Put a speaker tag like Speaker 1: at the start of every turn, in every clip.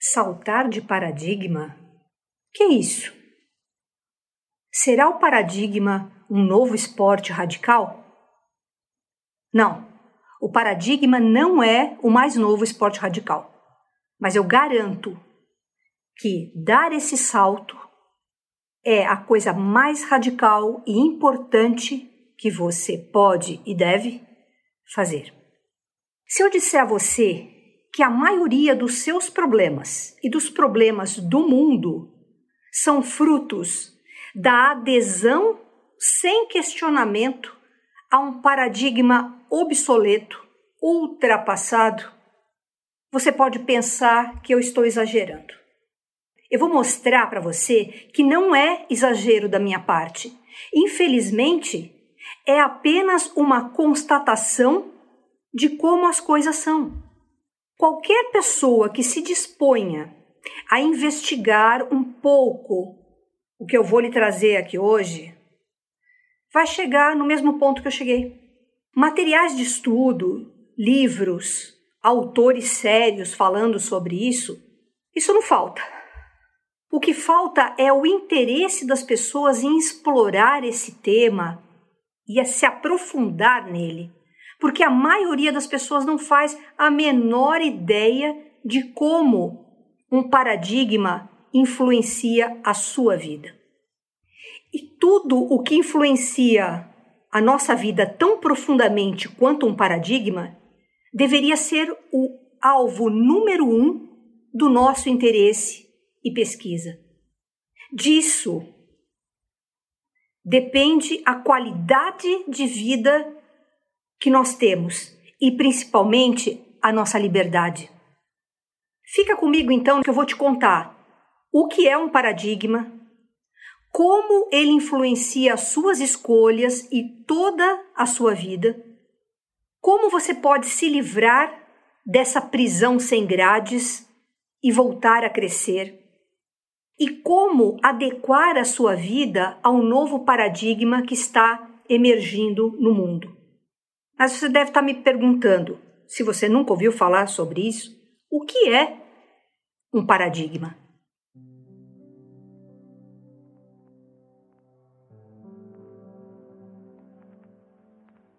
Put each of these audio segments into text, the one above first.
Speaker 1: Saltar de paradigma? Que é isso? Será o paradigma um novo esporte radical? Não, o paradigma não é o mais novo esporte radical. Mas eu garanto que dar esse salto é a coisa mais radical e importante que você pode e deve fazer. Se eu disser a você que a maioria dos seus problemas e dos problemas do mundo são frutos da adesão sem questionamento a um paradigma obsoleto, ultrapassado, você pode pensar que eu estou exagerando. Eu vou mostrar para você que não é exagero da minha parte. Infelizmente, é apenas uma constatação de como as coisas são. Qualquer pessoa que se disponha a investigar um pouco o que eu vou lhe trazer aqui hoje vai chegar no mesmo ponto que eu cheguei. Materiais de estudo, livros, autores sérios falando sobre isso, isso não falta. O que falta é o interesse das pessoas em explorar esse tema e a se aprofundar nele, porque a maioria das pessoas não faz a menor ideia de como um paradigma influencia a sua vida. E tudo o que influencia a nossa vida tão profundamente quanto um paradigma deveria ser o alvo número um do nosso interesse e pesquisa. Disso depende a qualidade de vida que nós temos e principalmente a nossa liberdade. Fica comigo então que eu vou te contar o que é um paradigma, como ele influencia as suas escolhas e toda a sua vida, como você pode se livrar dessa prisão sem grades e voltar a crescer, e como adequar a sua vida ao novo paradigma que está emergindo no mundo. Mas você deve estar me perguntando, se você nunca ouviu falar sobre isso, o que é um paradigma?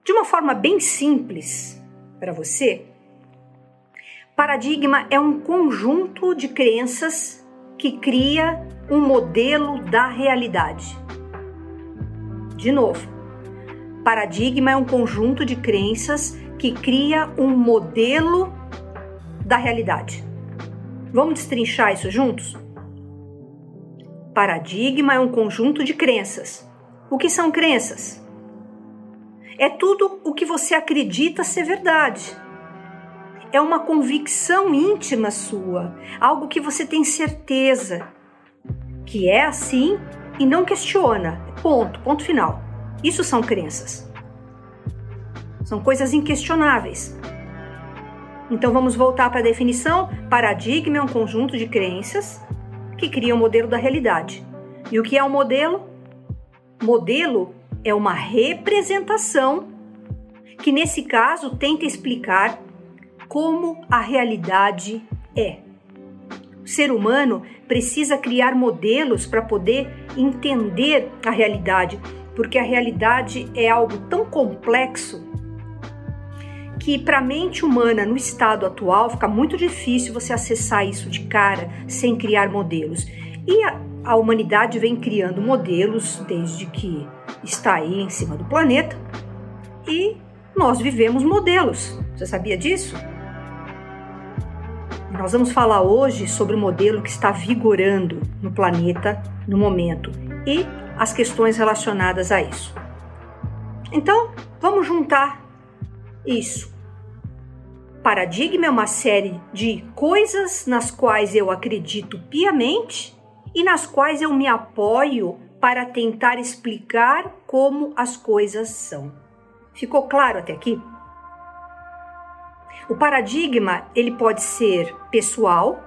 Speaker 1: De uma forma bem simples para você, paradigma é um conjunto de crenças que cria um modelo da realidade. De novo, paradigma é um conjunto de crenças que cria um modelo da realidade. Vamos destrinchar isso juntos? Paradigma é um conjunto de crenças. O que são crenças? É tudo o que você acredita ser verdade. É uma convicção íntima sua, algo que você tem certeza que é assim e não questiona. Ponto, ponto final. Isso são crenças. São coisas inquestionáveis. Então vamos voltar para a definição. Paradigma é um conjunto de crenças que cria um modelo da realidade. E o que é um modelo? Modelo é uma representação que, nesse caso, tenta explicar como a realidade é. O ser humano precisa criar modelos para poder entender a realidade, porque a realidade é algo tão complexo que para a mente humana no estado atual fica muito difícil você acessar isso de cara sem criar modelos. E a, a humanidade vem criando modelos desde que está aí em cima do planeta e nós vivemos modelos. Você sabia disso? Nós vamos falar hoje sobre o modelo que está vigorando no planeta no momento e as questões relacionadas a isso. Então, vamos juntar isso. Paradigma é uma série de coisas nas quais eu acredito piamente e nas quais eu me apoio para tentar explicar como as coisas são. Ficou claro até aqui? O paradigma, ele pode ser pessoal,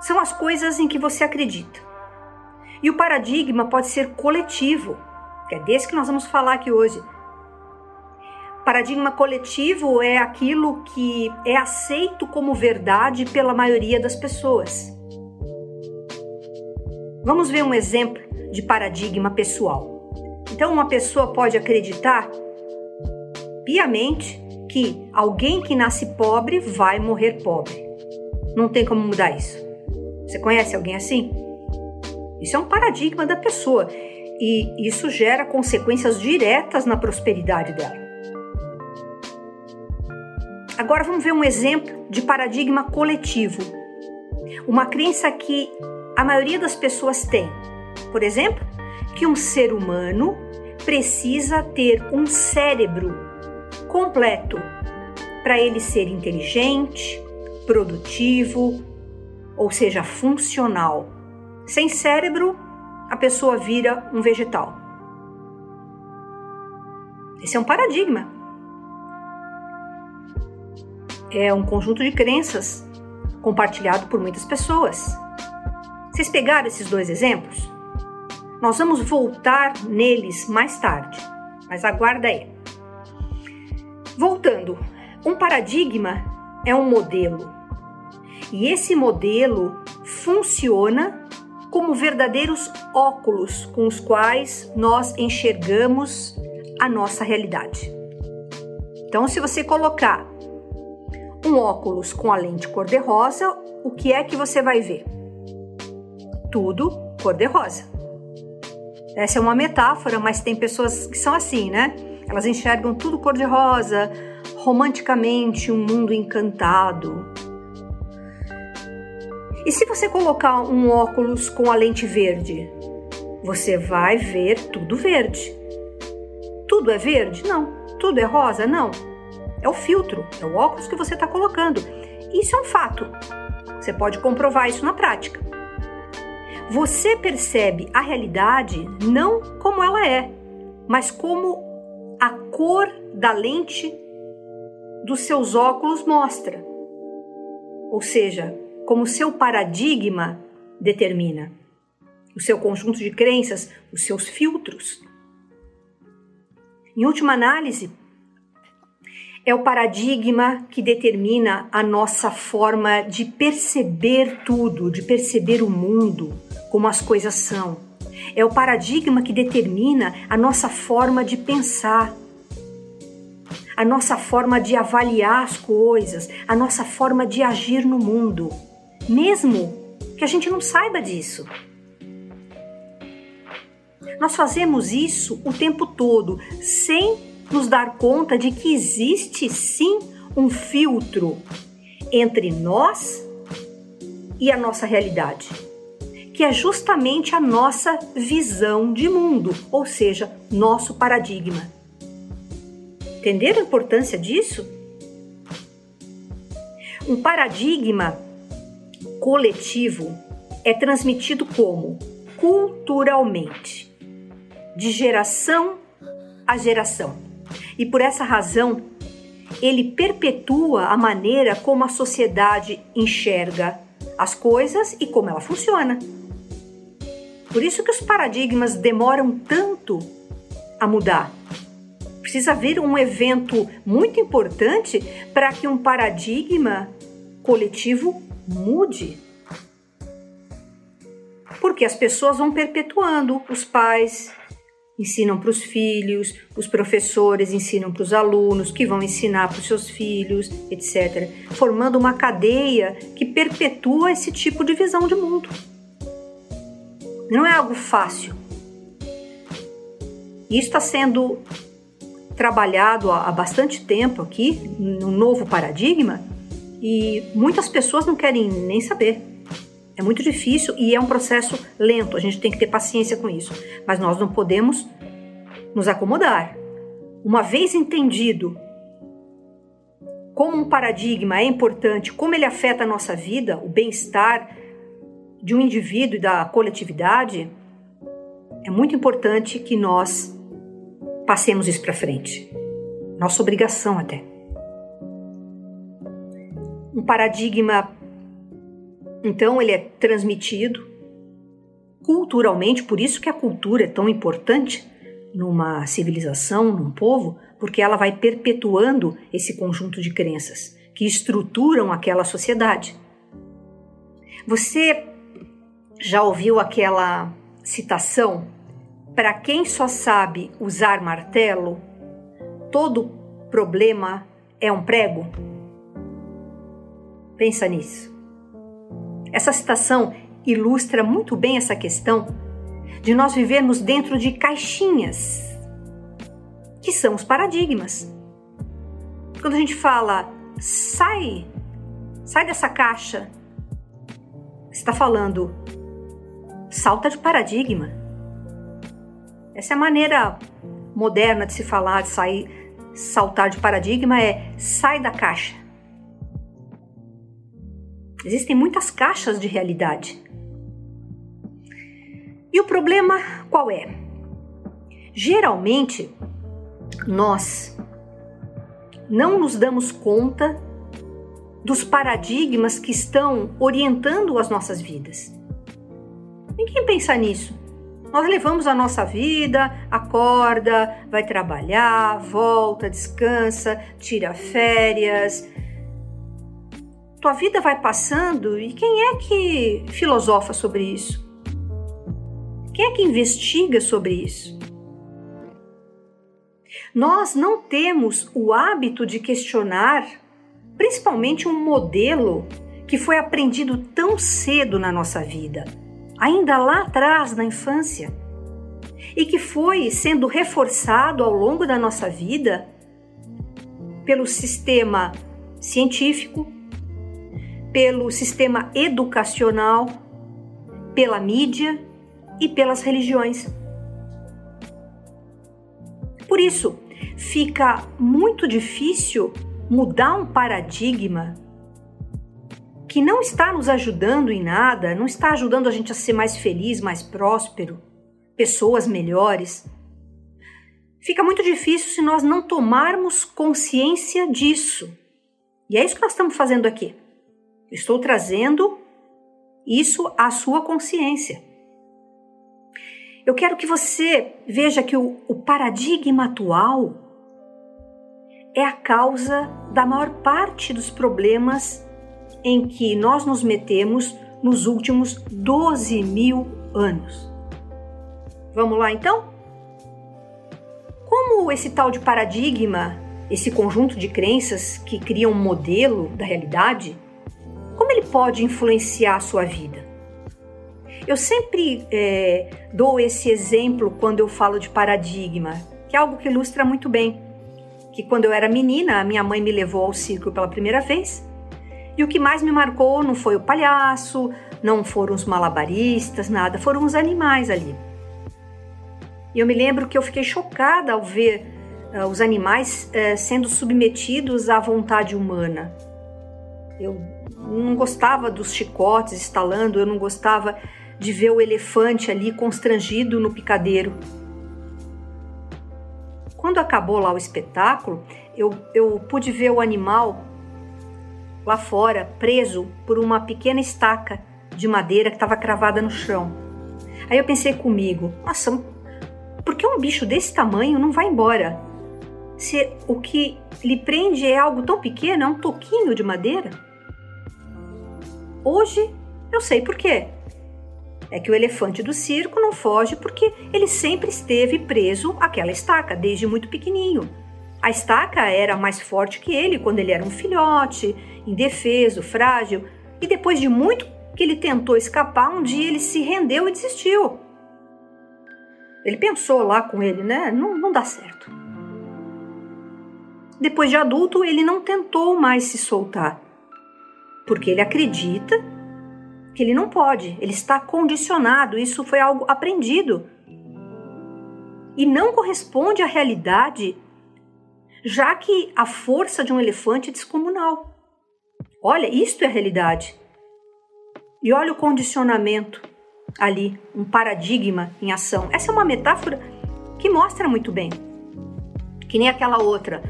Speaker 1: são as coisas em que você acredita. E o paradigma pode ser coletivo, que é desse que nós vamos falar aqui hoje. Paradigma coletivo é aquilo que é aceito como verdade pela maioria das pessoas. Vamos ver um exemplo de paradigma pessoal. Então, uma pessoa pode acreditar piamente que alguém que nasce pobre vai morrer pobre. Não tem como mudar isso. Você conhece alguém assim? Isso é um paradigma da pessoa e isso gera consequências diretas na prosperidade dela. Agora vamos ver um exemplo de paradigma coletivo. Uma crença que a maioria das pessoas tem. Por exemplo, que um ser humano precisa ter um cérebro completo para ele ser inteligente, produtivo, ou seja, funcional. Sem cérebro, a pessoa vira um vegetal. Esse é um paradigma é um conjunto de crenças compartilhado por muitas pessoas. Vocês pegaram esses dois exemplos? Nós vamos voltar neles mais tarde, mas aguarda aí. Voltando, um paradigma é um modelo. E esse modelo funciona como verdadeiros óculos com os quais nós enxergamos a nossa realidade. Então, se você colocar um óculos com a lente cor-de-rosa, o que é que você vai ver? Tudo cor-de-rosa. Essa é uma metáfora, mas tem pessoas que são assim, né? Elas enxergam tudo cor-de-rosa, romanticamente, um mundo encantado. E se você colocar um óculos com a lente verde, você vai ver tudo verde. Tudo é verde? Não. Tudo é rosa? Não. É o filtro, é o óculos que você está colocando. Isso é um fato. Você pode comprovar isso na prática. Você percebe a realidade não como ela é, mas como a cor da lente dos seus óculos mostra. Ou seja, como seu paradigma determina. O seu conjunto de crenças, os seus filtros. Em última análise, é o paradigma que determina a nossa forma de perceber tudo, de perceber o mundo, como as coisas são. É o paradigma que determina a nossa forma de pensar, a nossa forma de avaliar as coisas, a nossa forma de agir no mundo, mesmo que a gente não saiba disso. Nós fazemos isso o tempo todo, sem nos dar conta de que existe sim um filtro entre nós e a nossa realidade, que é justamente a nossa visão de mundo, ou seja, nosso paradigma. Entenderam a importância disso? Um paradigma coletivo é transmitido como culturalmente, de geração a geração e por essa razão ele perpetua a maneira como a sociedade enxerga as coisas e como ela funciona. Por isso que os paradigmas demoram tanto a mudar. Precisa haver um evento muito importante para que um paradigma coletivo mude. Porque as pessoas vão perpetuando, os pais, ensinam para os filhos, os professores ensinam para os alunos, que vão ensinar para os seus filhos, etc., formando uma cadeia que perpetua esse tipo de visão de mundo. Não é algo fácil. Isso está sendo trabalhado há bastante tempo aqui, num novo paradigma, e muitas pessoas não querem nem saber. É muito difícil e é um processo lento, a gente tem que ter paciência com isso. Mas nós não podemos nos acomodar. Uma vez entendido como um paradigma é importante, como ele afeta a nossa vida, o bem-estar de um indivíduo e da coletividade, é muito importante que nós passemos isso para frente. Nossa obrigação até. Um paradigma então ele é transmitido culturalmente, por isso que a cultura é tão importante, numa civilização, num povo, porque ela vai perpetuando esse conjunto de crenças que estruturam aquela sociedade. Você já ouviu aquela citação? Para quem só sabe usar martelo, todo problema é um prego? Pensa nisso. Essa citação ilustra muito bem essa questão de nós vivermos dentro de caixinhas, que são os paradigmas. Quando a gente fala, sai, sai dessa caixa, está falando, salta de paradigma. Essa é a maneira moderna de se falar, de sair, saltar de paradigma é sai da caixa. Existem muitas caixas de realidade. E o problema qual é? Geralmente, nós não nos damos conta dos paradigmas que estão orientando as nossas vidas. Ninguém pensa nisso. Nós levamos a nossa vida, acorda, vai trabalhar, volta, descansa, tira férias. Tua vida vai passando e quem é que filosofa sobre isso? Quem é que investiga sobre isso? Nós não temos o hábito de questionar, principalmente um modelo que foi aprendido tão cedo na nossa vida, ainda lá atrás na infância, e que foi sendo reforçado ao longo da nossa vida pelo sistema científico, pelo sistema educacional, pela mídia e pelas religiões. Por isso, fica muito difícil mudar um paradigma que não está nos ajudando em nada, não está ajudando a gente a ser mais feliz, mais próspero, pessoas melhores. Fica muito difícil se nós não tomarmos consciência disso. E é isso que nós estamos fazendo aqui. Estou trazendo isso à sua consciência. Eu quero que você veja que o, o paradigma atual é a causa da maior parte dos problemas em que nós nos metemos nos últimos 12 mil anos. Vamos lá então? Como esse tal de paradigma, esse conjunto de crenças que criam um modelo da realidade, como ele pode influenciar a sua vida? Eu sempre é, dou esse exemplo quando eu falo de paradigma, que é algo que ilustra muito bem. Que quando eu era menina, a minha mãe me levou ao circo pela primeira vez. E o que mais me marcou não foi o palhaço, não foram os malabaristas, nada, foram os animais ali. E eu me lembro que eu fiquei chocada ao ver uh, os animais uh, sendo submetidos à vontade humana. Eu não gostava dos chicotes estalando, eu não gostava de ver o elefante ali constrangido no picadeiro. Quando acabou lá o espetáculo, eu, eu pude ver o animal lá fora, preso por uma pequena estaca de madeira que estava cravada no chão. Aí eu pensei comigo: nossa, por que um bicho desse tamanho não vai embora? Se o que lhe prende é algo tão pequeno, é um toquinho de madeira? Hoje eu sei por quê é que o elefante do circo não foge porque ele sempre esteve preso àquela estaca, desde muito pequenininho. A estaca era mais forte que ele quando ele era um filhote, indefeso, frágil, e depois de muito que ele tentou escapar, um dia ele se rendeu e desistiu. Ele pensou lá com ele, né? Não, não dá certo. Depois de adulto, ele não tentou mais se soltar, porque ele acredita que ele não pode, ele está condicionado, isso foi algo aprendido. E não corresponde à realidade, já que a força de um elefante é descomunal. Olha, isto é a realidade. E olha o condicionamento ali, um paradigma em ação. Essa é uma metáfora que mostra muito bem. Que nem aquela outra.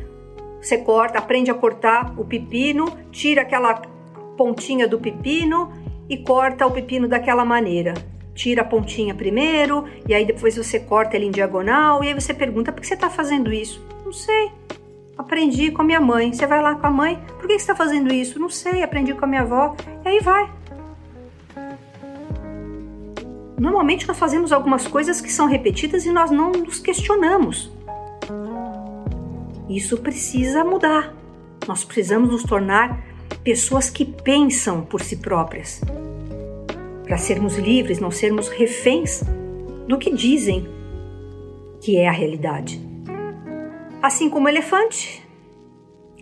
Speaker 1: Você corta, aprende a cortar o pepino, tira aquela pontinha do pepino e corta o pepino daquela maneira. tira a pontinha primeiro, e aí depois você corta ele em diagonal, e aí você pergunta por que você está fazendo isso? Não sei. Aprendi com a minha mãe. Você vai lá com a mãe, por que você está fazendo isso? Não sei, aprendi com a minha avó. E aí vai. Normalmente nós fazemos algumas coisas que são repetidas e nós não nos questionamos. Isso precisa mudar. Nós precisamos nos tornar pessoas que pensam por si próprias para sermos livres, não sermos reféns do que dizem que é a realidade. Assim como o elefante,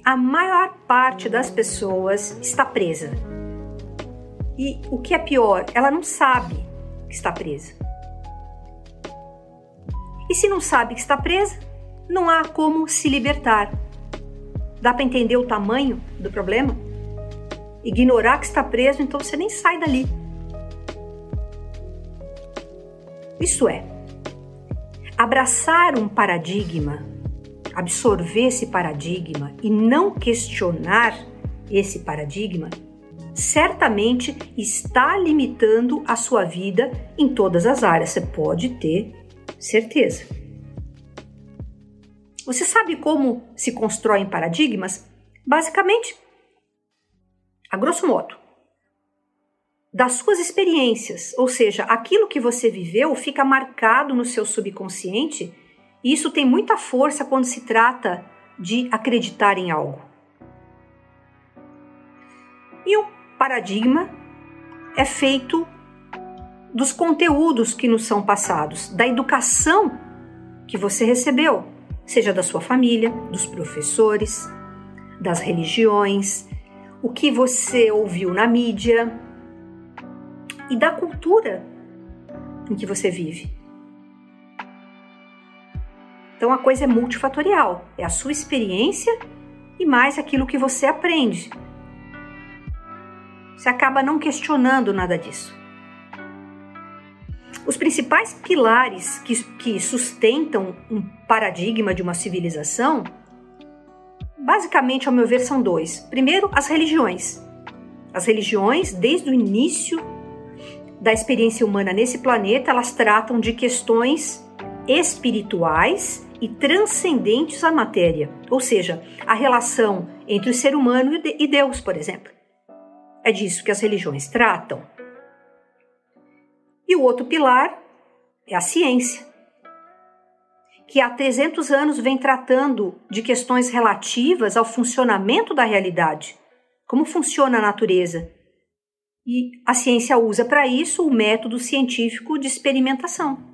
Speaker 1: a maior parte das pessoas está presa. E o que é pior, ela não sabe que está presa. E se não sabe que está presa, não há como se libertar. Dá para entender o tamanho do problema? Ignorar que está preso, então você nem sai dali. Isso é, abraçar um paradigma, absorver esse paradigma e não questionar esse paradigma, certamente está limitando a sua vida em todas as áreas, você pode ter certeza. Você sabe como se constroem paradigmas? Basicamente, a grosso modo, das suas experiências, ou seja, aquilo que você viveu fica marcado no seu subconsciente e isso tem muita força quando se trata de acreditar em algo. E o paradigma é feito dos conteúdos que nos são passados, da educação que você recebeu, seja da sua família, dos professores, das religiões, o que você ouviu na mídia, e da cultura em que você vive. Então a coisa é multifatorial, é a sua experiência e mais aquilo que você aprende. Você acaba não questionando nada disso. Os principais pilares que, que sustentam um paradigma de uma civilização, basicamente, ao meu ver, são dois. Primeiro, as religiões. As religiões, desde o início da experiência humana nesse planeta, elas tratam de questões espirituais e transcendentes à matéria, ou seja, a relação entre o ser humano e Deus, por exemplo. É disso que as religiões tratam. E o outro pilar é a ciência, que há 300 anos vem tratando de questões relativas ao funcionamento da realidade, como funciona a natureza, e a ciência usa para isso o método científico de experimentação.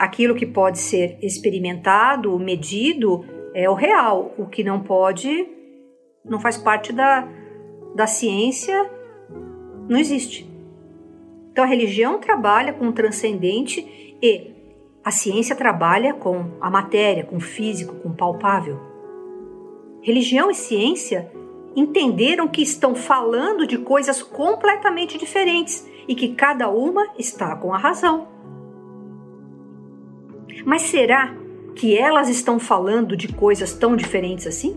Speaker 1: Aquilo que pode ser experimentado, medido, é o real. O que não pode, não faz parte da, da ciência, não existe. Então a religião trabalha com o transcendente e a ciência trabalha com a matéria, com o físico, com o palpável. Religião e ciência entenderam que estão falando de coisas completamente diferentes e que cada uma está com a razão. Mas será que elas estão falando de coisas tão diferentes assim?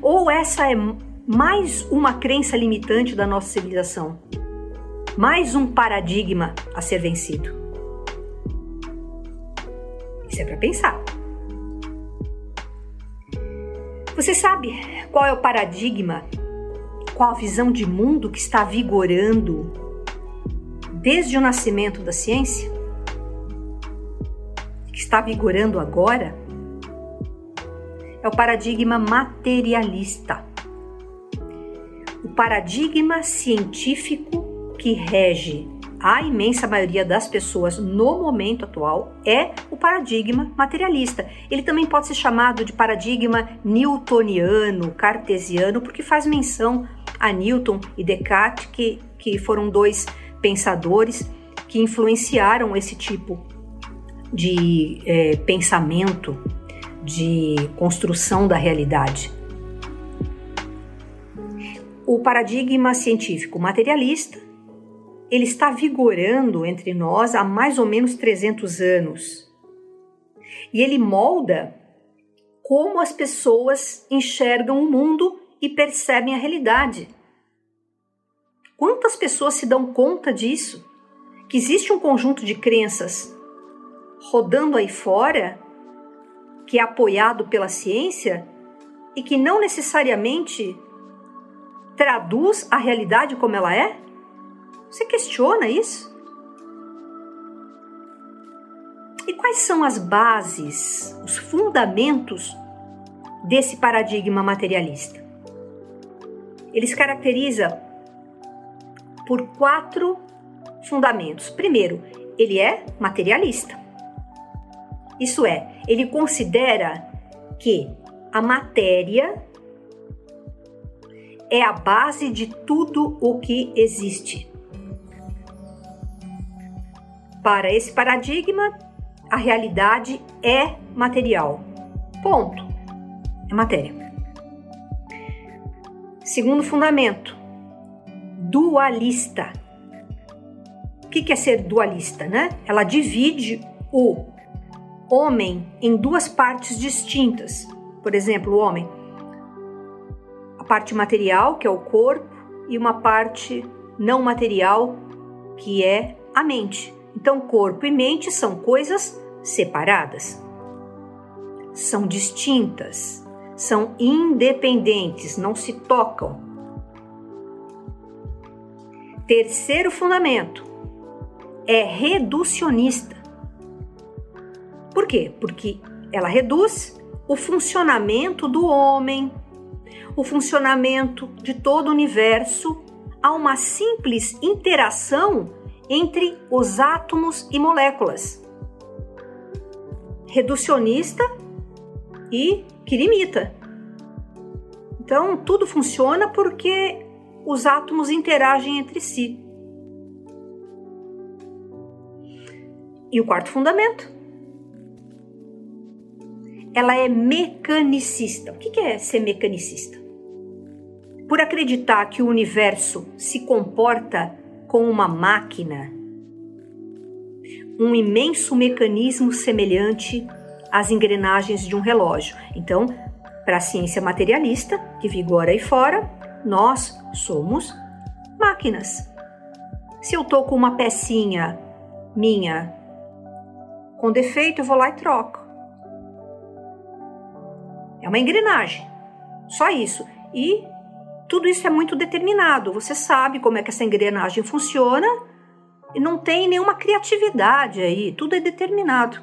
Speaker 1: Ou essa é mais uma crença limitante da nossa civilização? Mais um paradigma a ser vencido? Isso é para pensar. Você sabe qual é o paradigma, qual a visão de mundo que está vigorando desde o nascimento da ciência? Que está vigorando agora? É o paradigma materialista. O paradigma científico que rege a imensa maioria das pessoas no momento atual é o paradigma materialista. Ele também pode ser chamado de paradigma newtoniano, cartesiano, porque faz menção a Newton e Descartes, que, que foram dois pensadores que influenciaram esse tipo de é, pensamento, de construção da realidade. O paradigma científico materialista ele está vigorando entre nós há mais ou menos 300 anos. E ele molda como as pessoas enxergam o mundo e percebem a realidade. Quantas pessoas se dão conta disso? Que existe um conjunto de crenças rodando aí fora que é apoiado pela ciência e que não necessariamente traduz a realidade como ela é? Você questiona isso? E quais são as bases, os fundamentos desse paradigma materialista? Ele se caracteriza por quatro fundamentos. Primeiro, ele é materialista. Isso é, ele considera que a matéria é a base de tudo o que existe. Para esse paradigma, a realidade é material. Ponto. É matéria. Segundo fundamento, dualista. O que é ser dualista, né? Ela divide o homem em duas partes distintas. Por exemplo, o homem, a parte material, que é o corpo, e uma parte não material, que é a mente. Então, corpo e mente são coisas separadas, são distintas, são independentes, não se tocam. Terceiro fundamento é reducionista. Por quê? Porque ela reduz o funcionamento do homem, o funcionamento de todo o universo a uma simples interação entre os átomos e moléculas. Reducionista e que limita. Então, tudo funciona porque os átomos interagem entre si. E o quarto fundamento ela é mecanicista. O que é ser mecanicista? Por acreditar que o universo se comporta como uma máquina, um imenso mecanismo semelhante às engrenagens de um relógio. Então, para a ciência materialista que vigora aí fora, nós somos máquinas. Se eu estou com uma pecinha minha com defeito, eu vou lá e troco. É uma engrenagem. Só isso. E tudo isso é muito determinado. Você sabe como é que essa engrenagem funciona e não tem nenhuma criatividade aí. Tudo é determinado.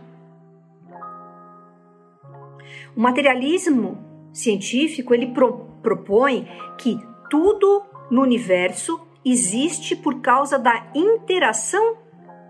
Speaker 1: O materialismo científico ele pro, propõe que tudo no universo existe por causa da interação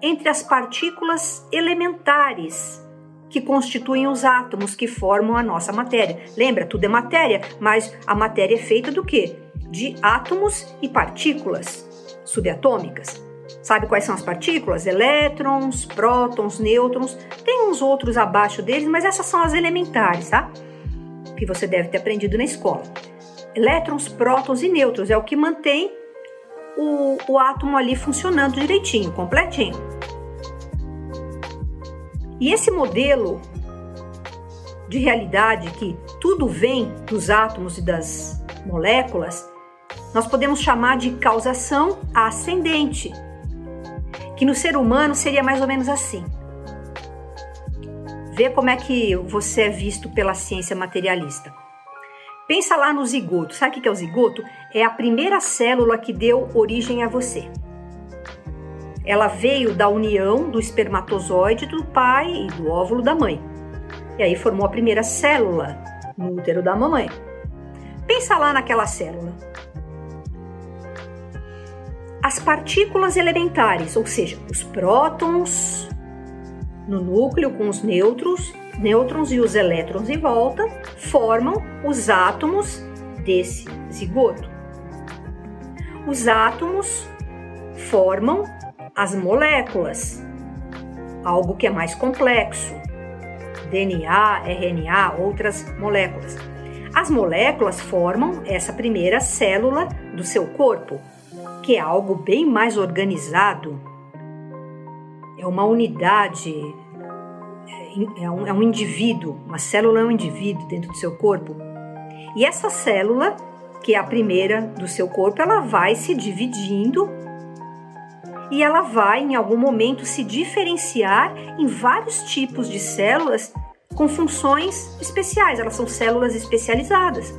Speaker 1: entre as partículas elementares que constituem os átomos que formam a nossa matéria. Lembra, tudo é matéria, mas a matéria é feita do quê? De átomos e partículas subatômicas. Sabe quais são as partículas? Elétrons, prótons, nêutrons. Tem uns outros abaixo deles, mas essas são as elementares, tá? Que você deve ter aprendido na escola. Elétrons, prótons e nêutrons é o que mantém o, o átomo ali funcionando direitinho, completinho. E esse modelo de realidade que tudo vem dos átomos e das moléculas, nós podemos chamar de causação ascendente, que no ser humano seria mais ou menos assim. Vê como é que você é visto pela ciência materialista. Pensa lá no zigoto. Sabe o que é o zigoto? É a primeira célula que deu origem a você. Ela veio da união do espermatozoide do pai e do óvulo da mãe. E aí formou a primeira célula no útero da mamãe. Pensa lá naquela célula. As partículas elementares, ou seja, os prótons no núcleo com os nêutrons, nêutrons e os elétrons em volta, formam os átomos desse zigoto. Os átomos formam as moléculas, algo que é mais complexo. DNA, RNA, outras moléculas. As moléculas formam essa primeira célula do seu corpo, que é algo bem mais organizado. É uma unidade, é um, é um indivíduo, uma célula é um indivíduo dentro do seu corpo. E essa célula que é a primeira do seu corpo, ela vai se dividindo e ela vai em algum momento se diferenciar em vários tipos de células com funções especiais, elas são células especializadas.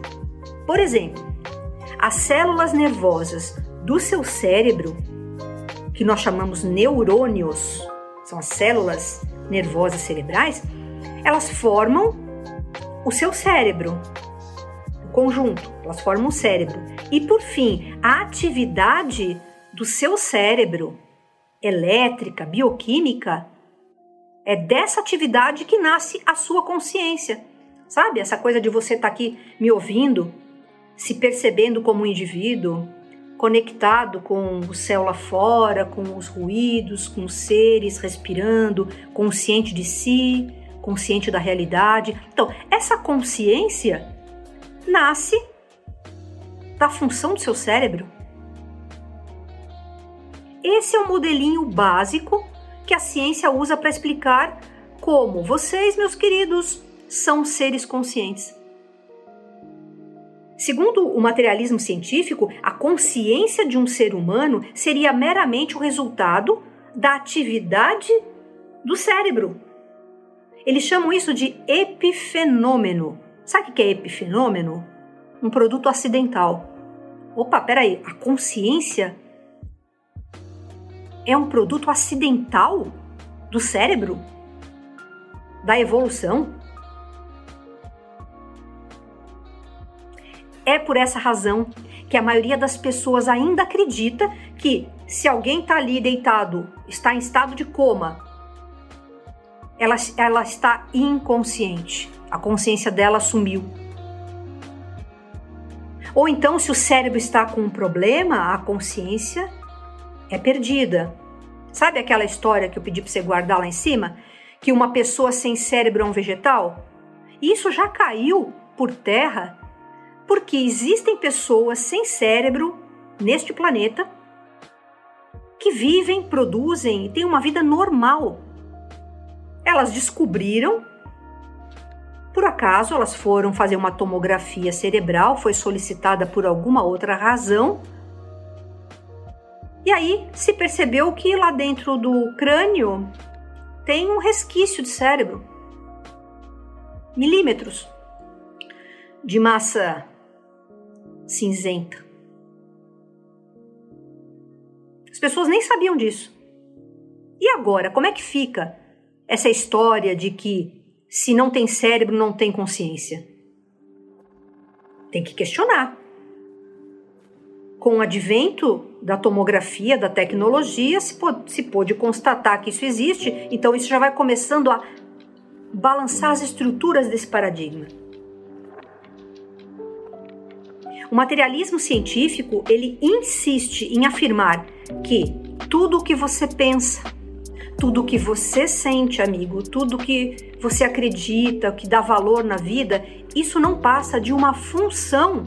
Speaker 1: Por exemplo, as células nervosas do seu cérebro, que nós chamamos neurônios, são as células nervosas cerebrais, elas formam o seu cérebro, o conjunto, elas formam o cérebro. E por fim, a atividade do seu cérebro, elétrica, bioquímica, é dessa atividade que nasce a sua consciência. Sabe? Essa coisa de você estar tá aqui me ouvindo, se percebendo como um indivíduo, conectado com o céu lá fora, com os ruídos, com os seres, respirando, consciente de si, consciente da realidade. Então, essa consciência nasce da função do seu cérebro. Esse é o modelinho básico que a ciência usa para explicar como vocês, meus queridos, são seres conscientes. Segundo o materialismo científico, a consciência de um ser humano seria meramente o resultado da atividade do cérebro. Eles chamam isso de epifenômeno. Sabe o que é epifenômeno? Um produto acidental. Opa, peraí, a consciência é um produto acidental do cérebro? Da evolução? É por essa razão que a maioria das pessoas ainda acredita que se alguém está ali deitado, está em estado de coma, ela, ela está inconsciente. A consciência dela sumiu. Ou então, se o cérebro está com um problema, a consciência é perdida. Sabe aquela história que eu pedi para você guardar lá em cima? Que uma pessoa sem cérebro é um vegetal? Isso já caiu por terra porque existem pessoas sem cérebro neste planeta que vivem, produzem e têm uma vida normal. Elas descobriram, por acaso, elas foram fazer uma tomografia cerebral, foi solicitada por alguma outra razão. E aí se percebeu que lá dentro do crânio tem um resquício de cérebro. Milímetros de massa cinzenta. As pessoas nem sabiam disso. E agora, como é que fica essa história de que se não tem cérebro, não tem consciência? Tem que questionar. Com o advento da tomografia, da tecnologia, se pôde, se pôde constatar que isso existe, então isso já vai começando a balançar as estruturas desse paradigma. O materialismo científico, ele insiste em afirmar que tudo o que você pensa, tudo o que você sente, amigo, tudo que você acredita, que dá valor na vida, isso não passa de uma função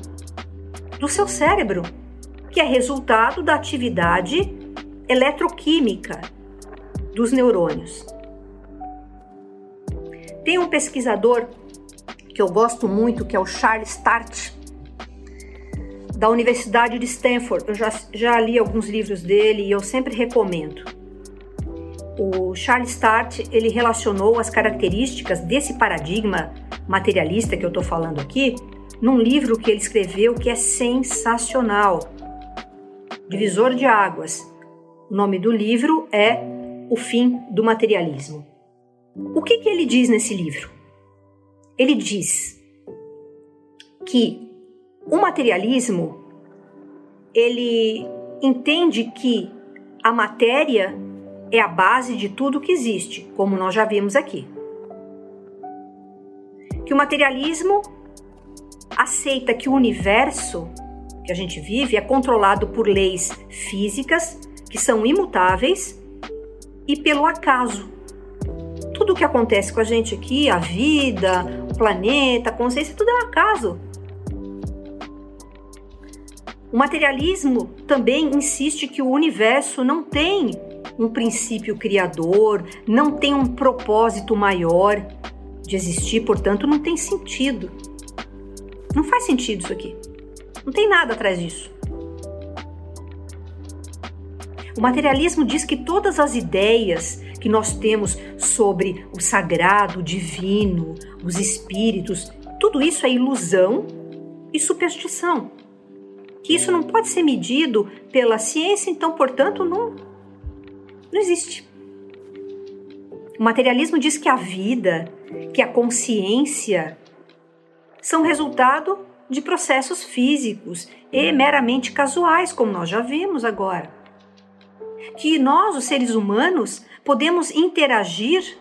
Speaker 1: do seu cérebro, que é resultado da atividade eletroquímica dos neurônios. Tem um pesquisador que eu gosto muito, que é o Charles Start, da Universidade de Stanford. Eu já, já li alguns livros dele e eu sempre recomendo. O Charles Start ele relacionou as características desse paradigma materialista que eu estou falando aqui num livro que ele escreveu que é sensacional, Divisor de Águas. O nome do livro é O Fim do Materialismo. O que, que ele diz nesse livro? Ele diz que o materialismo ele entende que a matéria é a base de tudo que existe, como nós já vimos aqui. Que o materialismo aceita que o universo que a gente vive é controlado por leis físicas que são imutáveis e pelo acaso. Tudo o que acontece com a gente aqui, a vida, o planeta, a consciência, tudo é um acaso. O materialismo também insiste que o universo não tem um princípio criador, não tem um propósito maior de existir, portanto, não tem sentido. Não faz sentido isso aqui. Não tem nada atrás disso. O materialismo diz que todas as ideias que nós temos sobre o sagrado, o divino, os espíritos, tudo isso é ilusão e superstição. Que isso não pode ser medido pela ciência, então, portanto, não, não existe. O materialismo diz que a vida, que a consciência são resultado de processos físicos e meramente casuais, como nós já vimos agora que nós, os seres humanos, podemos interagir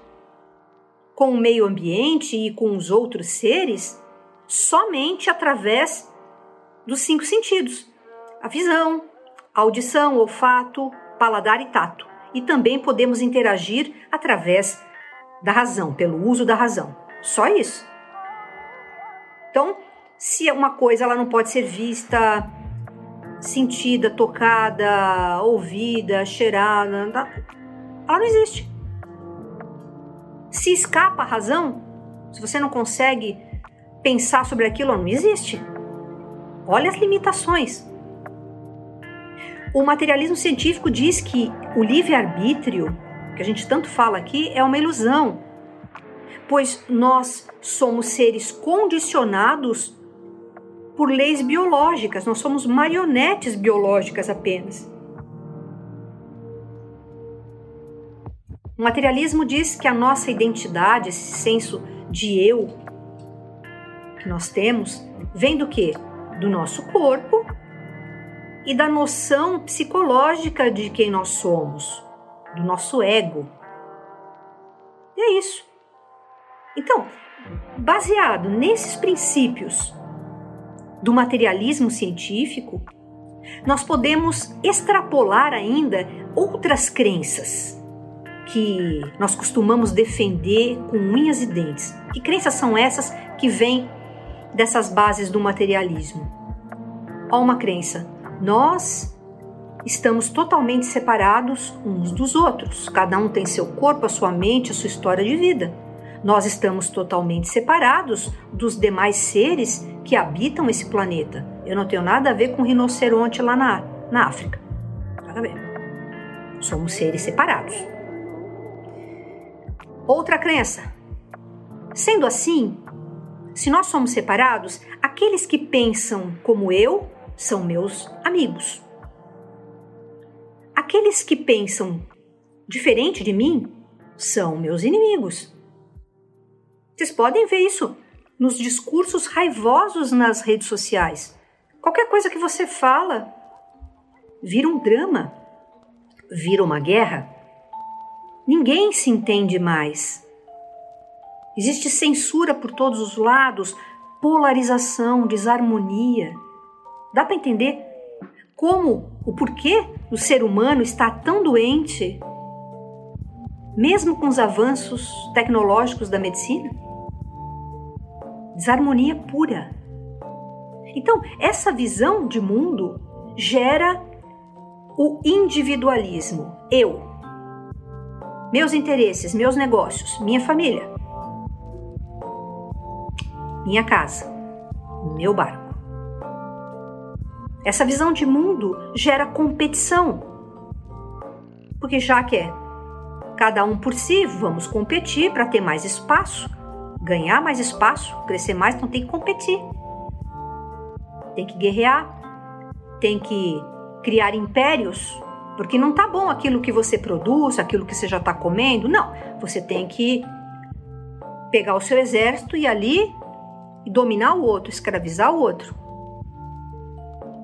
Speaker 1: com o meio ambiente e com os outros seres somente através dos cinco sentidos: a visão, a audição, olfato, paladar e tato. E também podemos interagir através da razão, pelo uso da razão. Só isso. Então, se uma coisa ela não pode ser vista, sentida, tocada, ouvida, cheirada, ela não existe. Se escapa a razão, se você não consegue pensar sobre aquilo, ela não existe. Olha as limitações. O materialismo científico diz que o livre-arbítrio, que a gente tanto fala aqui, é uma ilusão, pois nós somos seres condicionados por leis biológicas, nós somos marionetes biológicas apenas. O materialismo diz que a nossa identidade, esse senso de eu que nós temos, vem do que? Do nosso corpo e da noção psicológica de quem nós somos, do nosso ego. E é isso. Então, baseado nesses princípios do materialismo científico, nós podemos extrapolar ainda outras crenças que nós costumamos defender com unhas e dentes. Que crenças são essas que vêm dessas bases do materialismo? Há uma crença: nós estamos totalmente separados uns dos outros. Cada um tem seu corpo, a sua mente, a sua história de vida. Nós estamos totalmente separados dos demais seres que habitam esse planeta. Eu não tenho nada a ver com rinoceronte lá na, na África. Nada a ver. Somos seres separados. Outra crença. Sendo assim, se nós somos separados, aqueles que pensam como eu são meus amigos. Aqueles que pensam diferente de mim são meus inimigos. Vocês podem ver isso nos discursos raivosos nas redes sociais. Qualquer coisa que você fala vira um drama, vira uma guerra. Ninguém se entende mais. Existe censura por todos os lados, polarização, desarmonia. Dá para entender como o porquê o ser humano está tão doente, mesmo com os avanços tecnológicos da medicina? desarmonia pura. Então, essa visão de mundo gera o individualismo. Eu, meus interesses, meus negócios, minha família, minha casa, meu barco. Essa visão de mundo gera competição. Porque já que é cada um por si, vamos competir para ter mais espaço, ganhar mais espaço, crescer mais, então tem que competir. Tem que guerrear, tem que criar impérios, porque não tá bom aquilo que você produz, aquilo que você já está comendo. Não, você tem que pegar o seu exército e ali e dominar o outro, escravizar o outro,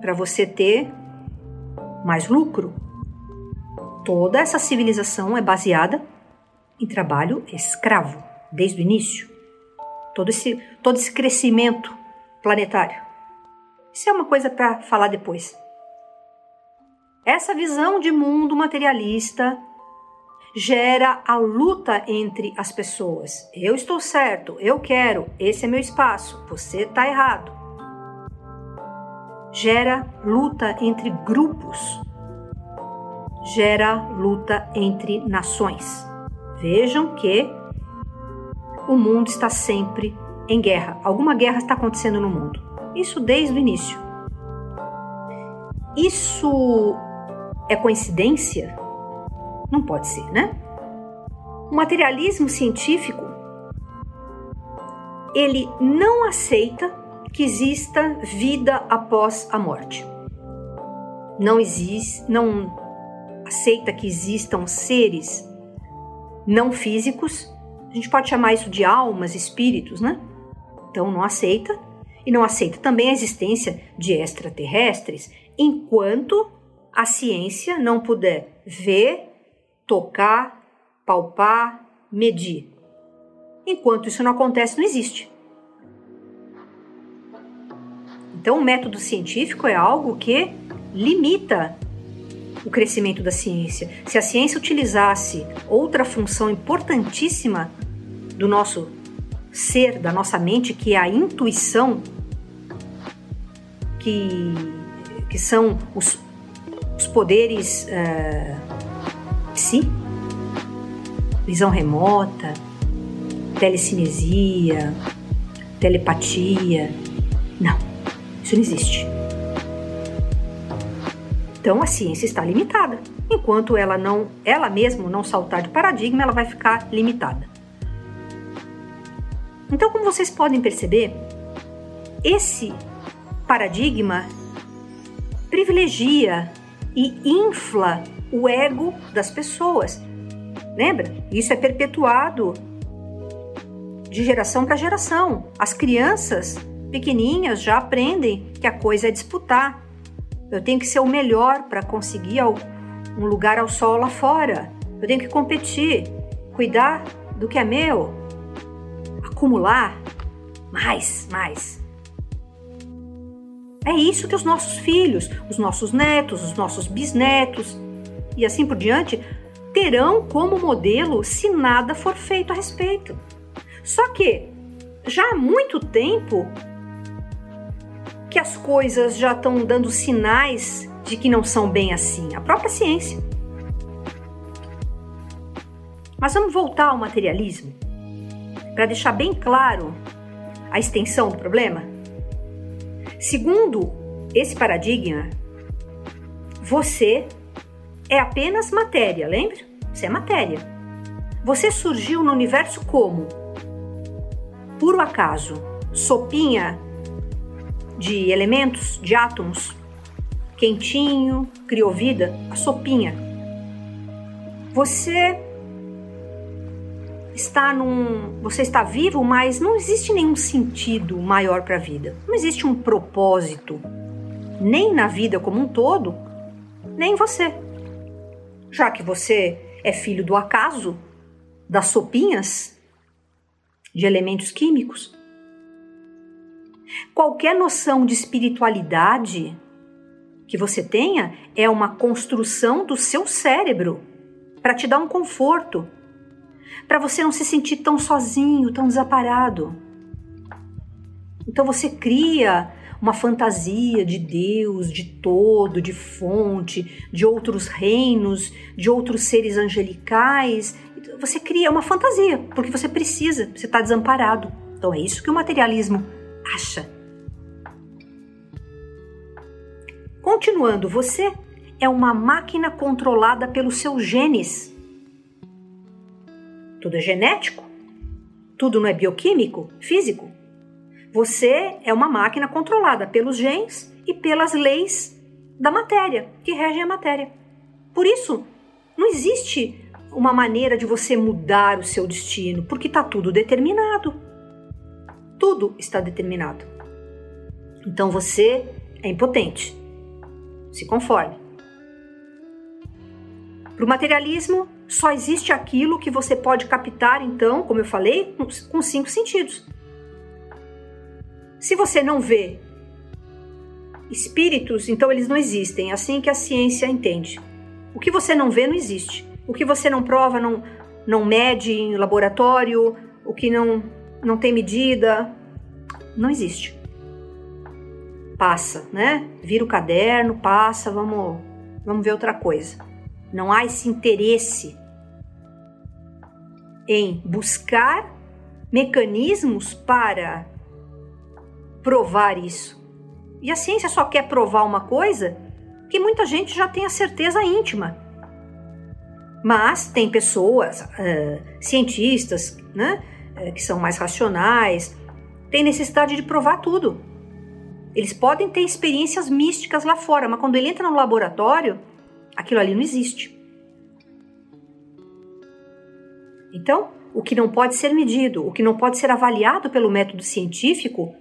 Speaker 1: para você ter mais lucro. Toda essa civilização é baseada em trabalho escravo, desde o início todo esse, todo esse crescimento planetário. Isso é uma coisa para falar depois. Essa visão de mundo materialista gera a luta entre as pessoas. Eu estou certo, eu quero, esse é meu espaço, você está errado. Gera luta entre grupos, gera luta entre nações. Vejam que o mundo está sempre em guerra. Alguma guerra está acontecendo no mundo. Isso desde o início. Isso é coincidência? Não pode ser, né? O materialismo científico ele não aceita que exista vida após a morte. Não existe, não aceita que existam seres não físicos. A gente pode chamar isso de almas, espíritos, né? Então não aceita e não aceita também a existência de extraterrestres enquanto a ciência não puder ver, tocar, palpar, medir. Enquanto isso não acontece, não existe. Então, o método científico é algo que limita o crescimento da ciência. Se a ciência utilizasse outra função importantíssima do nosso ser, da nossa mente, que é a intuição, que, que são os, os poderes uh, psi, visão remota, telecinesia, telepatia. Não, isso não existe. Então a ciência está limitada. Enquanto ela não, ela mesma não saltar de paradigma, ela vai ficar limitada. Então, como vocês podem perceber, esse paradigma privilegia e infla o ego das pessoas. Lembra? Isso é perpetuado de geração para geração. As crianças pequeninhas já aprendem que a coisa é disputar. Eu tenho que ser o melhor para conseguir um lugar ao sol lá fora. Eu tenho que competir, cuidar do que é meu, acumular mais, mais. É isso que os nossos filhos, os nossos netos, os nossos bisnetos e assim por diante terão como modelo se nada for feito a respeito. Só que já há muito tempo que as coisas já estão dando sinais de que não são bem assim, a própria ciência. Mas vamos voltar ao materialismo para deixar bem claro a extensão do problema. Segundo esse paradigma, você é apenas matéria, lembra? Você é matéria. Você surgiu no universo como? Puro acaso, sopinha de elementos, de átomos, quentinho, criou vida, a sopinha. Você está num, você está vivo, mas não existe nenhum sentido maior para a vida. Não existe um propósito, nem na vida como um todo, nem em você. Já que você é filho do acaso, das sopinhas, de elementos químicos. Qualquer noção de espiritualidade que você tenha é uma construção do seu cérebro para te dar um conforto, para você não se sentir tão sozinho, tão desaparado. Então você cria uma fantasia de Deus, de todo, de fonte, de outros reinos, de outros seres angelicais você cria uma fantasia, porque você precisa, você está desamparado. Então é isso que o materialismo acha. Continuando, você é uma máquina controlada pelos seus genes. Tudo é genético? Tudo não é bioquímico, físico? Você é uma máquina controlada pelos genes e pelas leis da matéria, que regem a matéria. Por isso, não existe uma maneira de você mudar o seu destino, porque está tudo determinado. Tudo está determinado. Então você é impotente. Se conforme. Para o materialismo, só existe aquilo que você pode captar, então, como eu falei, com cinco sentidos. Se você não vê espíritos, então eles não existem, é assim que a ciência entende. O que você não vê não existe. O que você não prova, não, não mede em laboratório, o que não, não tem medida, não existe. Passa, né? Vira o caderno, passa, vamos, vamos ver outra coisa. Não há esse interesse em buscar mecanismos para provar isso. E a ciência só quer provar uma coisa que muita gente já tem a certeza íntima. Mas tem pessoas, uh, cientistas, né, uh, que são mais racionais, têm necessidade de provar tudo. Eles podem ter experiências místicas lá fora, mas quando ele entra no laboratório, aquilo ali não existe. Então, o que não pode ser medido, o que não pode ser avaliado pelo método científico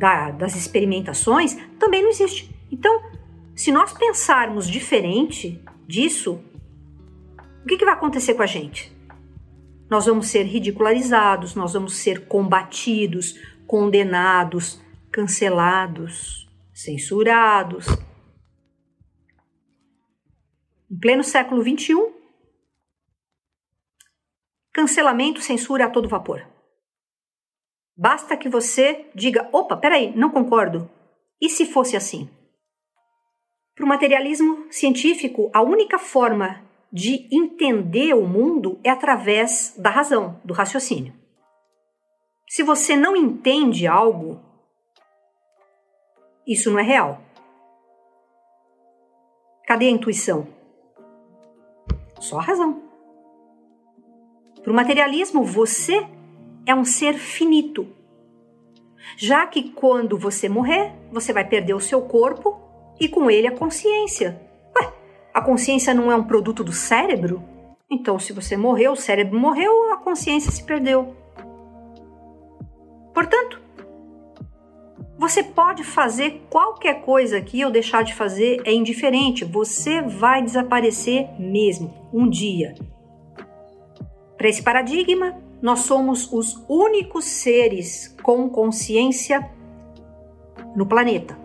Speaker 1: da, das experimentações, também não existe. Então, se nós pensarmos diferente disso, o que, que vai acontecer com a gente? Nós vamos ser ridicularizados, nós vamos ser combatidos, condenados, cancelados, censurados. Em pleno século XXI, cancelamento, censura a todo vapor. Basta que você diga: opa, peraí, não concordo. E se fosse assim? Para o materialismo científico, a única forma de entender o mundo é através da razão, do raciocínio. Se você não entende algo, isso não é real. Cadê a intuição? Só a razão. Para o materialismo, você é um ser finito. Já que quando você morrer, você vai perder o seu corpo e com ele a consciência. Ué, a consciência não é um produto do cérebro? Então, se você morreu, o cérebro morreu, a consciência se perdeu. Portanto, você pode fazer qualquer coisa aqui ou deixar de fazer, é indiferente. Você vai desaparecer mesmo, um dia. Para esse paradigma, nós somos os únicos seres com consciência no planeta.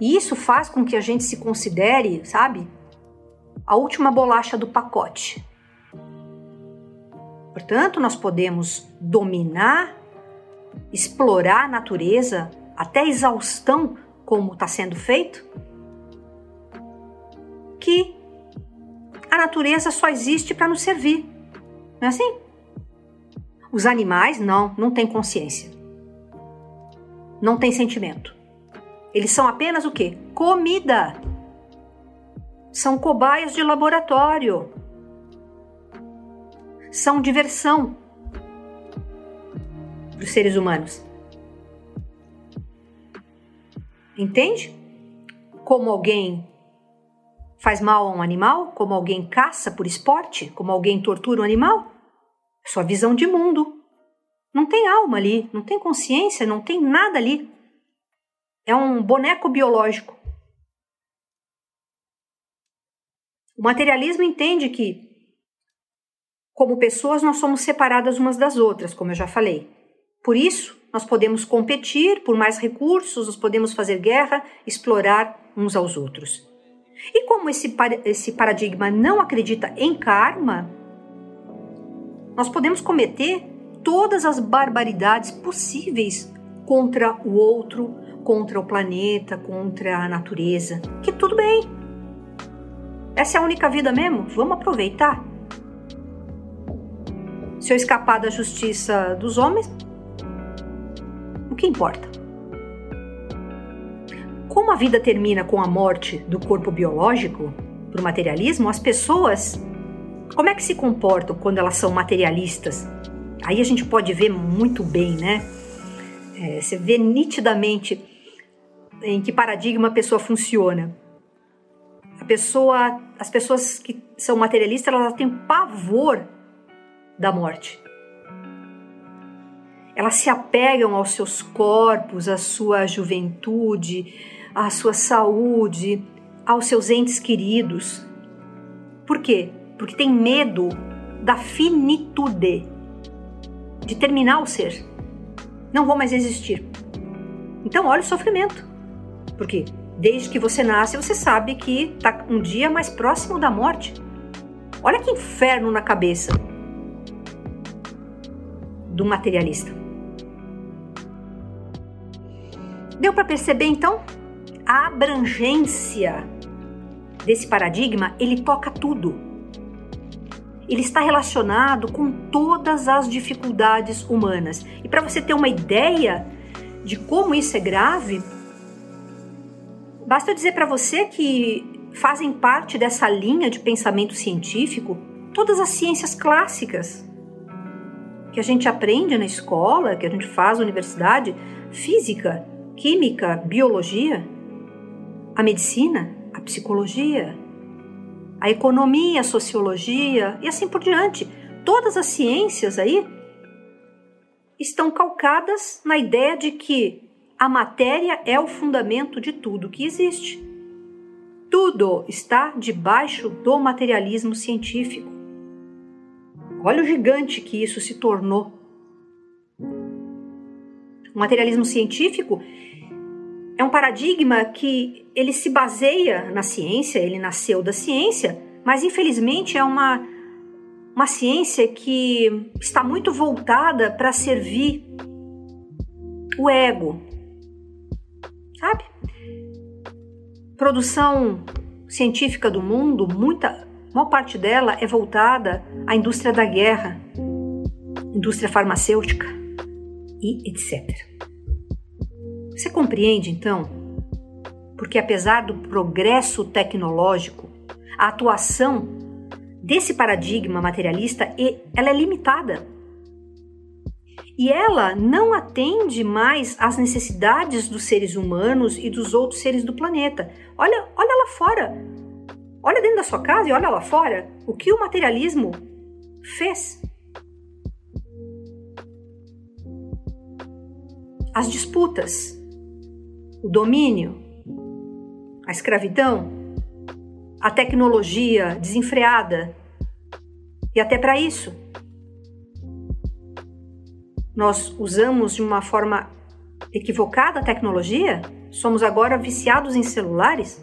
Speaker 1: E isso faz com que a gente se considere, sabe, a última bolacha do pacote. Portanto, nós podemos dominar, explorar a natureza até exaustão, como está sendo feito, que a natureza só existe para nos servir. Não é assim? Os animais não, não têm consciência. Não têm sentimento. Eles são apenas o quê? Comida. São cobaias de laboratório. São diversão para os seres humanos. Entende? Como alguém faz mal a um animal, como alguém caça por esporte, como alguém tortura um animal? Sua visão de mundo. Não tem alma ali, não tem consciência, não tem nada ali. É um boneco biológico. O materialismo entende que, como pessoas, nós somos separadas umas das outras, como eu já falei. Por isso, nós podemos competir por mais recursos, nós podemos fazer guerra, explorar uns aos outros. E como esse, esse paradigma não acredita em karma, nós podemos cometer todas as barbaridades possíveis contra o outro, contra o planeta, contra a natureza. Que tudo bem. Essa é a única vida mesmo? Vamos aproveitar. Se eu escapar da justiça dos homens, o que importa? Como a vida termina com a morte do corpo biológico, para o materialismo, as pessoas, como é que se comportam quando elas são materialistas? Aí a gente pode ver muito bem, né? É, você vê nitidamente em que paradigma a pessoa funciona. A pessoa, as pessoas que são materialistas, elas têm pavor da morte. Elas se apegam aos seus corpos, à sua juventude, à sua saúde, aos seus entes queridos. Por quê? Porque tem medo da finitude, de terminar o ser. Não vou mais existir. Então, olha o sofrimento. Porque desde que você nasce, você sabe que está um dia mais próximo da morte. Olha que inferno na cabeça do materialista. Deu para perceber então? a abrangência desse paradigma, ele toca tudo. Ele está relacionado com todas as dificuldades humanas. E para você ter uma ideia de como isso é grave, Basta dizer para você que fazem parte dessa linha de pensamento científico todas as ciências clássicas que a gente aprende na escola, que a gente faz na universidade, física, química, biologia, a medicina, a psicologia, a economia, a sociologia e assim por diante. Todas as ciências aí estão calcadas na ideia de que a matéria é o fundamento de tudo que existe. Tudo está debaixo do materialismo científico. Olha o gigante que isso se tornou. O materialismo científico é um paradigma que ele se baseia na ciência, ele nasceu da ciência, mas infelizmente é uma, uma ciência que está muito voltada para servir o ego, sabe? Produção científica do mundo, muita, maior parte dela é voltada à indústria da guerra, indústria farmacêutica e etc. Você compreende então? Porque apesar do progresso tecnológico, a atuação desse paradigma materialista ela é limitada e ela não atende mais às necessidades dos seres humanos e dos outros seres do planeta. Olha, olha lá fora. Olha dentro da sua casa e olha lá fora o que o materialismo fez. As disputas, o domínio, a escravidão, a tecnologia desenfreada. E até para isso, nós usamos de uma forma equivocada a tecnologia? Somos agora viciados em celulares?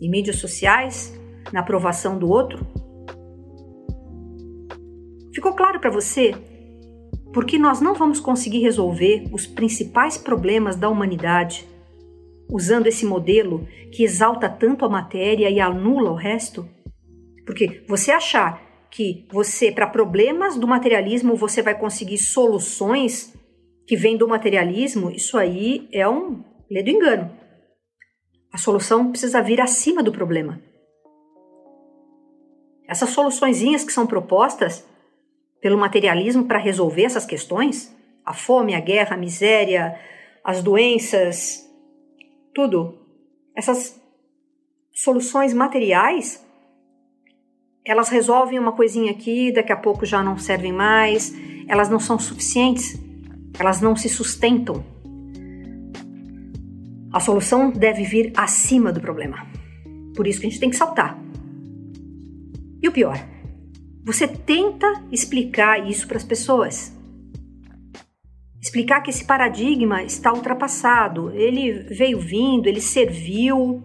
Speaker 1: Em mídias sociais? Na aprovação do outro? Ficou claro para você porque nós não vamos conseguir resolver os principais problemas da humanidade usando esse modelo que exalta tanto a matéria e anula o resto? Porque você achar que você, para problemas do materialismo, você vai conseguir soluções que vêm do materialismo, isso aí é um ledo engano. A solução precisa vir acima do problema. Essas soluçõezinhas que são propostas pelo materialismo para resolver essas questões, a fome, a guerra, a miséria, as doenças, tudo, essas soluções materiais elas resolvem uma coisinha aqui, daqui a pouco já não servem mais, elas não são suficientes, elas não se sustentam. A solução deve vir acima do problema. Por isso que a gente tem que saltar. E o pior, você tenta explicar isso para as pessoas. Explicar que esse paradigma está ultrapassado, ele veio vindo, ele serviu,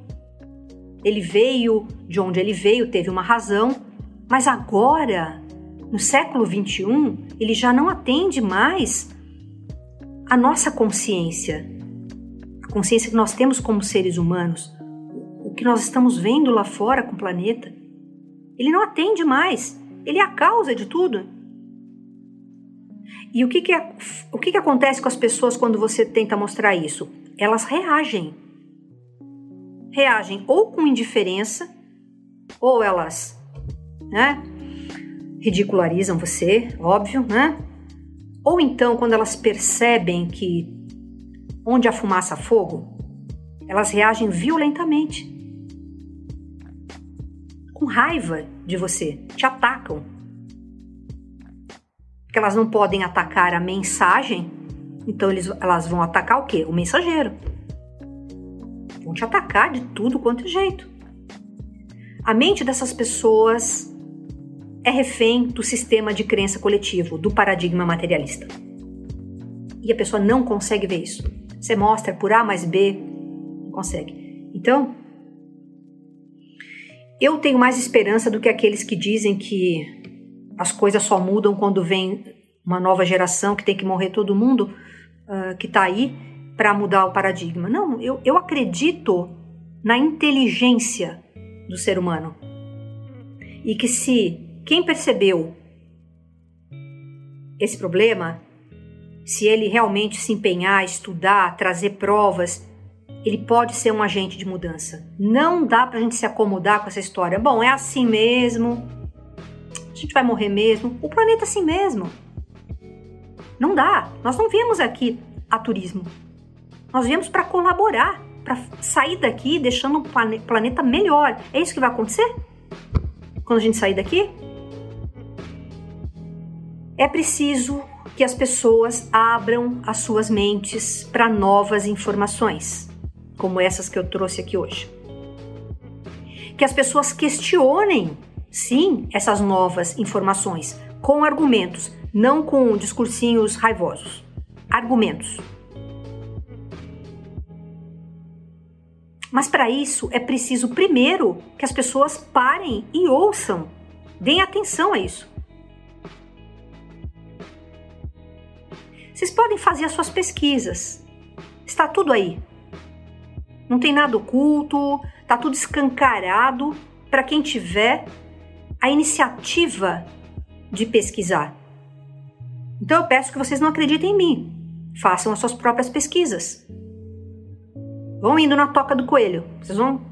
Speaker 1: ele veio de onde ele veio, teve uma razão, mas agora, no século XXI, ele já não atende mais a nossa consciência, a consciência que nós temos como seres humanos, o que nós estamos vendo lá fora com o planeta. Ele não atende mais, ele é a causa de tudo. E o que, que, é, o que, que acontece com as pessoas quando você tenta mostrar isso? Elas reagem. Reagem ou com indiferença, ou elas né? Ridicularizam você, óbvio, né? Ou então, quando elas percebem que onde a fumaça há fogo, elas reagem violentamente. Com raiva de você, te atacam. Porque elas não podem atacar a mensagem, então eles, elas vão atacar o quê? O mensageiro. Vão te atacar de tudo quanto é jeito. A mente dessas pessoas é refém do sistema de crença coletivo, do paradigma materialista. E a pessoa não consegue ver isso. Você mostra por A mais B, não consegue. Então, eu tenho mais esperança do que aqueles que dizem que as coisas só mudam quando vem uma nova geração, que tem que morrer todo mundo uh, que está aí para mudar o paradigma. Não, eu, eu acredito na inteligência do ser humano. E que se quem percebeu esse problema, se ele realmente se empenhar, estudar, trazer provas ele pode ser um agente de mudança. Não dá pra gente se acomodar com essa história. Bom, é assim mesmo. A gente vai morrer mesmo. O planeta é assim mesmo. Não dá. Nós não viemos aqui a turismo. Nós viemos para colaborar, para sair daqui deixando um planeta melhor. É isso que vai acontecer? Quando a gente sair daqui? É preciso que as pessoas abram as suas mentes para novas informações, como essas que eu trouxe aqui hoje. Que as pessoas questionem, sim, essas novas informações com argumentos, não com discursinhos raivosos. Argumentos. Mas para isso é preciso primeiro que as pessoas parem e ouçam, deem atenção a isso. Vocês podem fazer as suas pesquisas. Está tudo aí. Não tem nada oculto, está tudo escancarado para quem tiver a iniciativa de pesquisar. Então eu peço que vocês não acreditem em mim. Façam as suas próprias pesquisas. Vão indo na toca do coelho. Vocês vão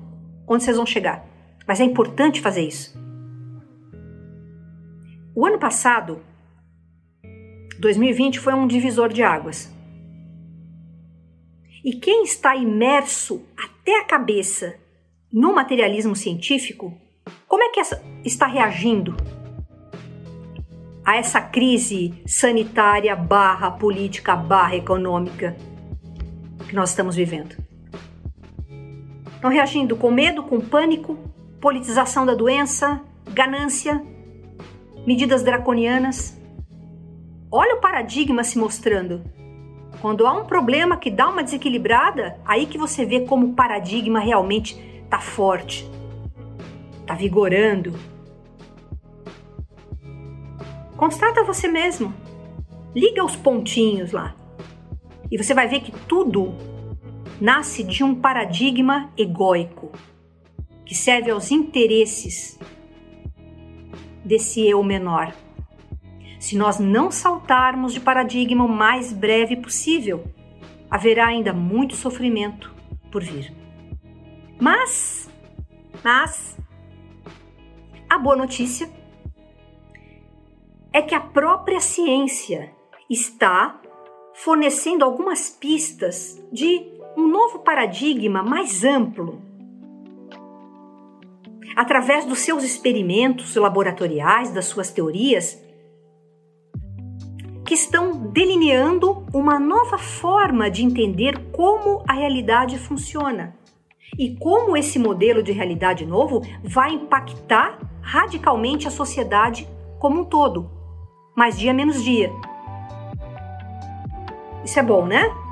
Speaker 1: onde vocês vão chegar. Mas é importante fazer isso. O ano passado, 2020 foi um divisor de águas. E quem está imerso até a cabeça no materialismo científico, como é que está reagindo a essa crise sanitária barra política barra econômica que nós estamos vivendo? Estão reagindo com medo, com pânico, politização da doença, ganância, medidas draconianas? Olha o paradigma se mostrando. Quando há um problema que dá uma desequilibrada, aí que você vê como o paradigma realmente está forte, está vigorando. Constata você mesmo. Liga os pontinhos lá. E você vai ver que tudo nasce de um paradigma egóico que serve aos interesses desse eu menor se nós não saltarmos de paradigma o mais breve possível, haverá ainda muito sofrimento por vir. Mas, mas, a boa notícia é que a própria ciência está fornecendo algumas pistas de um novo paradigma mais amplo. Através dos seus experimentos laboratoriais, das suas teorias, que estão delineando uma nova forma de entender como a realidade funciona e como esse modelo de realidade novo vai impactar radicalmente a sociedade como um todo, mais dia menos dia. Isso é bom, né?